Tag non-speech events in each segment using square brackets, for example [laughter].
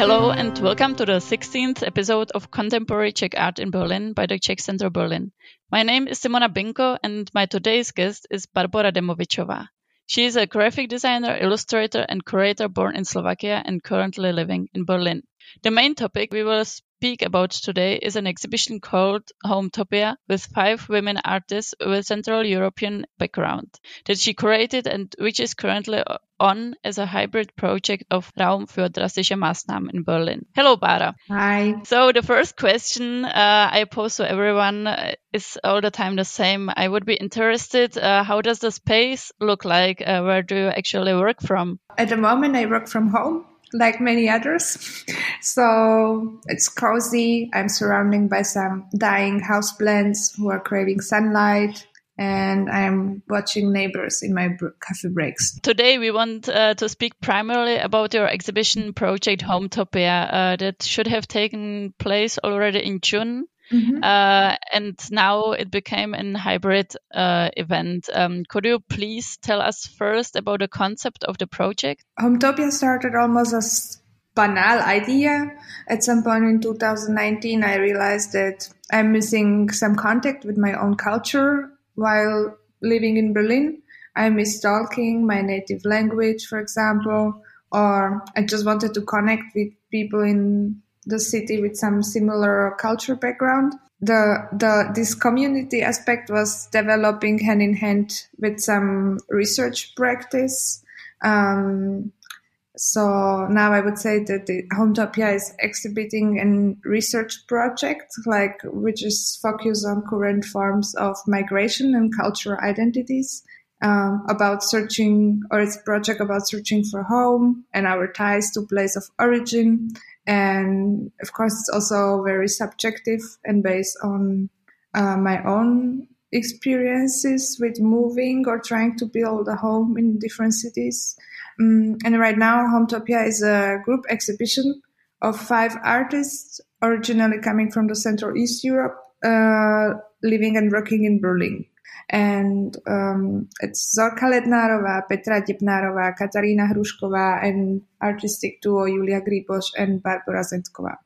Hello and welcome to the 16th episode of Contemporary Czech Art in Berlin by the Czech Center Berlin. My name is Simona Binko and my today's guest is Barbora Demovičová. She is a graphic designer, illustrator, and curator born in Slovakia and currently living in Berlin. The main topic we will speak about today is an exhibition called Hometopia with five women artists with Central European background that she curated and which is currently on as a hybrid project of Raum für drastische Maßnahmen in Berlin. Hello, Bara. Hi. So the first question uh, I pose to everyone uh, is all the time the same. I would be interested, uh, how does the space look like? Uh, where do you actually work from? At the moment, I work from home like many others. So it's cozy. I'm surrounded by some dying houseplants who are craving sunlight. And I'm watching neighbors in my coffee breaks. Today, we want uh, to speak primarily about your exhibition project Hometopia uh, that should have taken place already in June. Mm-hmm. Uh, and now it became a hybrid uh, event. Um, could you please tell us first about the concept of the project? Hometopia started almost as a banal idea. At some point in 2019, I realized that I'm missing some contact with my own culture while living in Berlin. I miss talking my native language, for example, or I just wanted to connect with people in the city with some similar culture background. The, the this community aspect was developing hand in hand with some research practice. Um, so now I would say that the Hometopia is exhibiting a research project, like which is focused on current forms of migration and cultural identities. Um, about searching, or it's a project about searching for home and our ties to place of origin, and of course it's also very subjective and based on uh, my own experiences with moving or trying to build a home in different cities. Um, and right now hometopia is a group exhibition of five artists originally coming from the central east europe uh, living and working in berlin and um, it's Zorka Lednárova, Petra Debnárova, Katarina Hrušková, and artistic duo Julia Griboš and Barbora Zentková.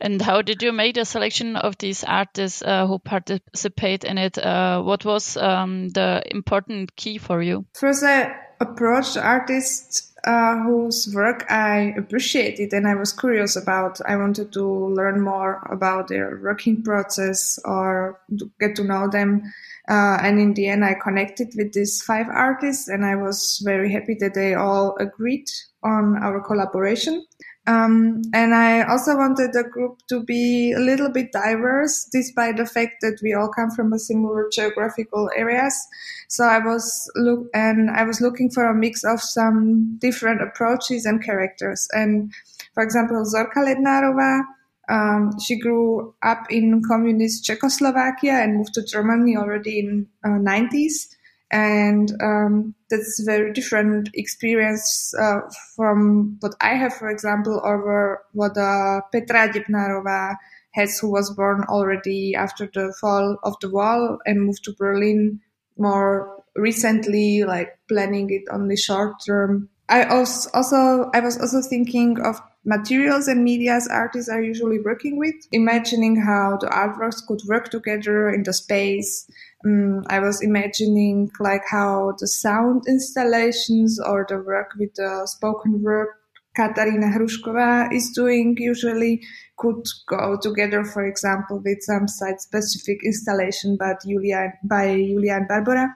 And how did you make the selection of these artists uh, who participate in it? Uh, what was um, the important key for you? First, I approached artists uh, whose work I appreciated and I was curious about. I wanted to learn more about their working process or to get to know them uh, and in the end, I connected with these five artists, and I was very happy that they all agreed on our collaboration. Um, and I also wanted the group to be a little bit diverse, despite the fact that we all come from a similar geographical areas. So I was look and I was looking for a mix of some different approaches and characters. And for example, Zorka Lednárova um, she grew up in communist Czechoslovakia and moved to Germany already in uh, 90s. And um, that's a very different experience uh, from what I have, for example, or what uh, Petra Debnárova has, who was born already after the fall of the wall and moved to Berlin more recently, like planning it only short term. I also, I was also thinking of materials and medias artists are usually working with, imagining how the artworks could work together in the space. Um, I was imagining like how the sound installations or the work with the spoken word Katarina Hrušková is doing usually could go together, for example, with some site specific installation by Julia, by Julia and Barbora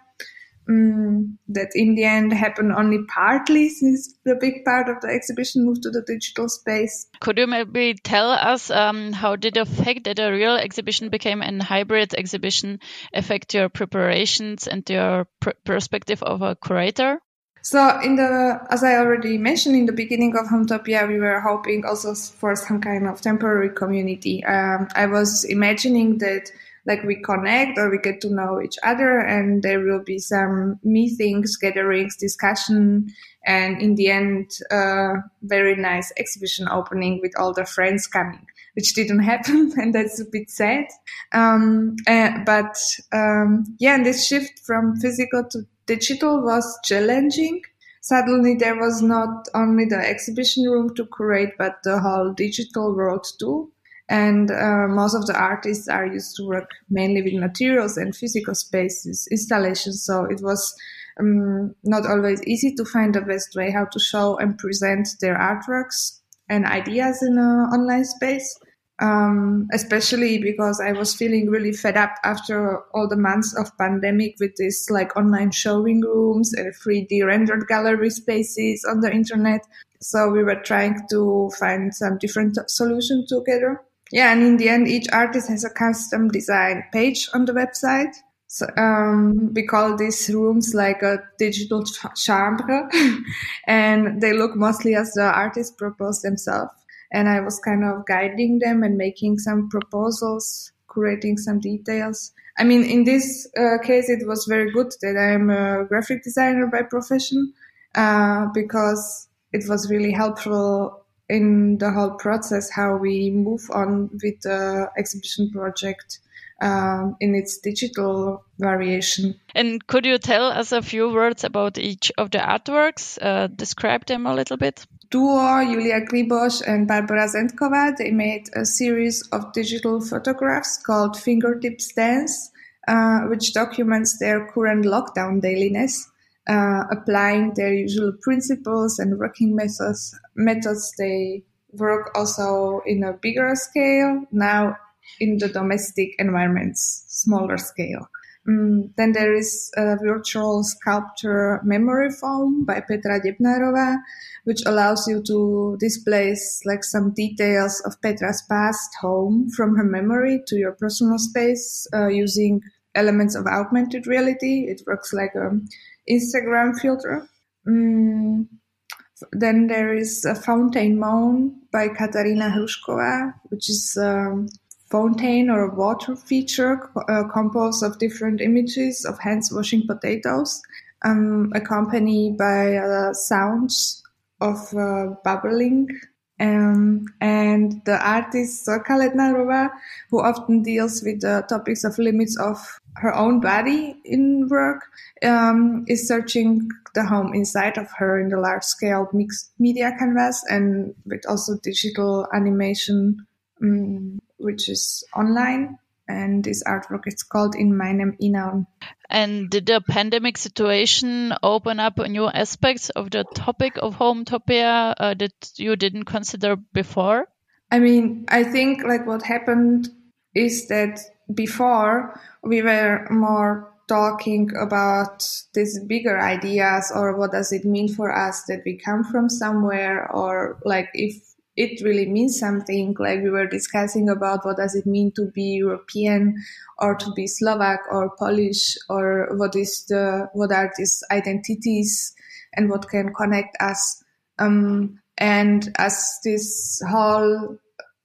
um, that in the end happened only partly since the big part of the exhibition moved to the digital space. Could you maybe tell us um, how did the fact that a real exhibition became a hybrid exhibition affect your preparations and your pr perspective of a curator? So, in the as I already mentioned in the beginning of Hometopia, we were hoping also for some kind of temporary community. Um, I was imagining that like we connect or we get to know each other and there will be some meetings gatherings discussion and in the end uh, very nice exhibition opening with all the friends coming which didn't [laughs] happen and that's a bit sad um, uh, but um, yeah and this shift from physical to digital was challenging suddenly there was not only the exhibition room to curate, but the whole digital world too. And uh, most of the artists are used to work mainly with materials and physical spaces, installations. So it was um, not always easy to find the best way how to show and present their artworks and ideas in an online space. Um, especially because I was feeling really fed up after all the months of pandemic with this like online showing rooms and 3D rendered gallery spaces on the internet. So we were trying to find some different solution together. Yeah, and in the end, each artist has a custom design page on the website. So, um, we call these rooms like a digital chambre, [laughs] and they look mostly as the artist proposed themselves and I was kind of guiding them and making some proposals, curating some details. I mean, in this uh, case, it was very good that I'm a graphic designer by profession uh, because it was really helpful in the whole process how we move on with the exhibition project um, in its digital variation. And could you tell us a few words about each of the artworks? Uh, describe them a little bit duo, Julia Griboš and Barbara Zentková, they made a series of digital photographs called Fingertips Dance, uh, which documents their current lockdown dailiness, uh, applying their usual principles and working methods. Methods they work also in a bigger scale, now in the domestic environments, smaller scale. Um, then there is a virtual sculpture memory foam by Petra Debnarova, which allows you to display like some details of Petra's past home from her memory to your personal space uh, using elements of augmented reality. It works like an Instagram filter. Um, then there is a Fountain Moan by Katarina Hrušková, which is a fountain or a water feature uh, composed of different images of hands washing potatoes, um, accompanied by uh, sounds of uh, bubbling. Um, and the artist Zorka Lednarova, who often deals with the topics of limits of her own body in work, um, is searching the home inside of her in the large scale mixed media canvas and with also digital animation um, which is online. And this artwork is called In meinem Innern. And did the pandemic situation open up new aspects of the topic of Hometopia uh, that you didn't consider before? I mean, I think like what happened is that before we were more talking about these bigger ideas or what does it mean for us that we come from somewhere or like if it really means something like we were discussing about what does it mean to be european or to be slovak or polish or what is the what are these identities and what can connect us. Um, and as this whole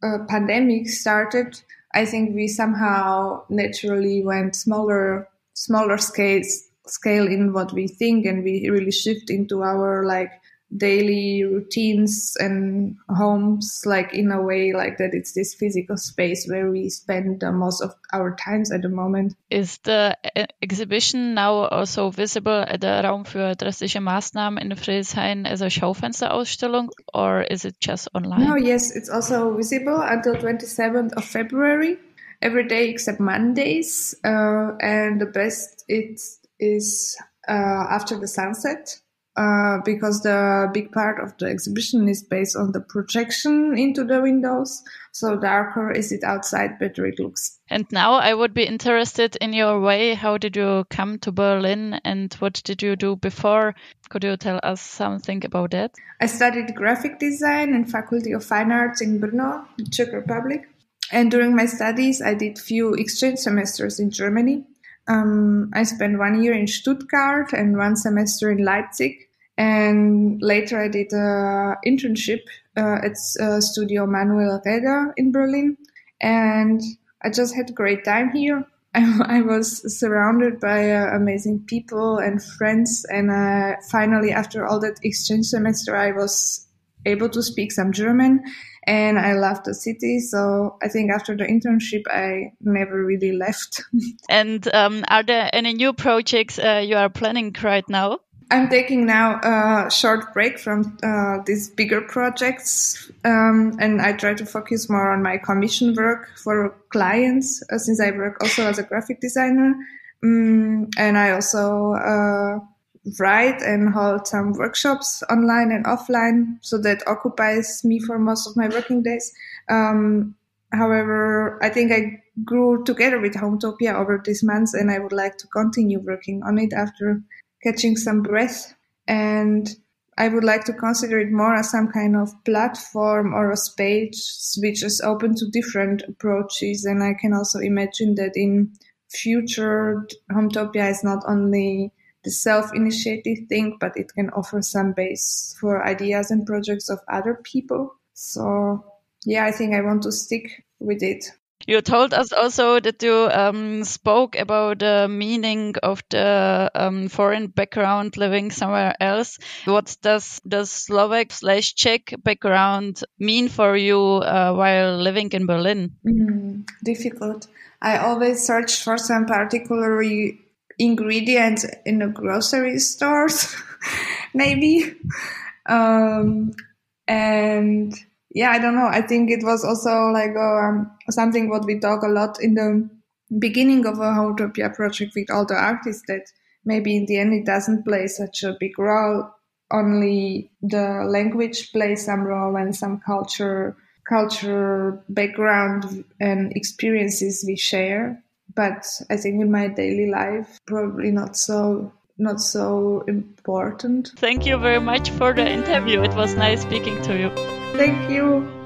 uh, pandemic started i think we somehow naturally went smaller smaller scales scale in what we think and we really shift into our like daily routines and homes like in a way like that it's this physical space where we spend the most of our times at the moment. Is the exhibition now also visible at the Raum für drastische Maßnahmen in Friedrichshain as a Schaufensterausstellung or is it just online? No yes it's also visible until 27th of February every day except Mondays uh, and the best it is uh, after the sunset uh, because the big part of the exhibition is based on the projection into the windows. So darker is it outside, better it looks. And now I would be interested in your way. How did you come to Berlin and what did you do before? Could you tell us something about that? I studied graphic design in Faculty of Fine Arts in Brno, Czech Republic. And during my studies, I did few exchange semesters in Germany. Um, I spent one year in Stuttgart and one semester in Leipzig. And later I did an internship uh, at uh, Studio Manuel Raeder in Berlin. And I just had a great time here. I, [laughs] I was surrounded by uh, amazing people and friends. And uh, finally, after all that exchange semester, I was able to speak some German and I loved the city. So I think after the internship, I never really left. [laughs] and um, are there any new projects uh, you are planning right now? I'm taking now a short break from uh, these bigger projects, um, and I try to focus more on my commission work for clients, uh, since I work also as a graphic designer, um, and I also uh, write and hold some workshops online and offline. So that occupies me for most of my working days. Um, however, I think I grew together with Hometopia over these months, and I would like to continue working on it after catching some breath. And I would like to consider it more as some kind of platform or a space which is open to different approaches. And I can also imagine that in future, Hometopia is not only the self-initiative thing, but it can offer some base for ideas and projects of other people. So yeah, I think I want to stick with it. You told us also that you um, spoke about the meaning of the um, foreign background living somewhere else. What does the Slovak slash Czech background mean for you uh, while living in Berlin? Mm, difficult. I always search for some particular ingredients in the grocery stores, [laughs] maybe. Um, and yeah, I don't know. I think it was also like um, something what we talk a lot in the beginning of a Hometopia project with all the artists that maybe in the end it doesn't play such a big role. Only the language plays some role and some culture, culture background and experiences we share. But I think in my daily life, probably not so not so important. Thank you very much for the interview. It was nice speaking to you. Thank you.